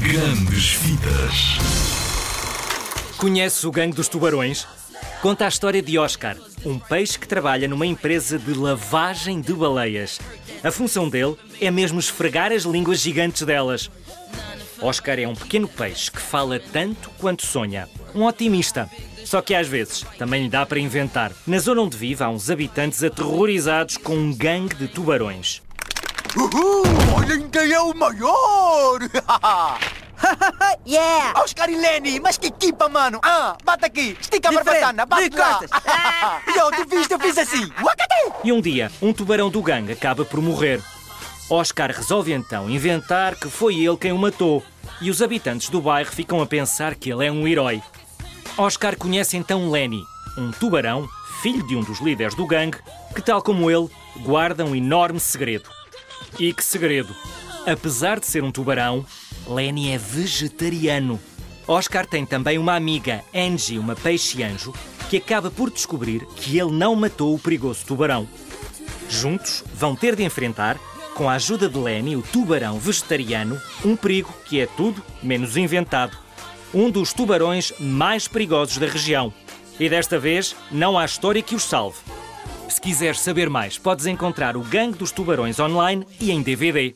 Grandes Vidas. Conhece o gangue dos tubarões? Conta a história de Oscar, um peixe que trabalha numa empresa de lavagem de baleias. A função dele é mesmo esfregar as línguas gigantes delas. Oscar é um pequeno peixe que fala tanto quanto sonha. Um otimista. Só que às vezes também lhe dá para inventar. Na zona onde vive há uns habitantes aterrorizados com um gangue de tubarões. Uhul! Olhem quem é o maior! yeah! Oscar e Lenny, mas que equipa, mano! Ah, bate aqui, estica a barbatana, bate lá! Eu, tu viste, eu fiz assim! E um dia, um tubarão do gangue acaba por morrer. Oscar resolve então inventar que foi ele quem o matou. E os habitantes do bairro ficam a pensar que ele é um herói. Oscar conhece então Lenny, um tubarão, filho de um dos líderes do gangue, que, tal como ele, guarda um enorme segredo. E que segredo! Apesar de ser um tubarão, Lenny é vegetariano. Oscar tem também uma amiga, Angie, uma peixe-anjo, que acaba por descobrir que ele não matou o perigoso tubarão. Juntos vão ter de enfrentar, com a ajuda de Lenny, o tubarão vegetariano, um perigo que é tudo menos inventado. Um dos tubarões mais perigosos da região. E desta vez não há história que os salve. Se quiseres saber mais, podes encontrar o Gangue dos Tubarões online e em DVD.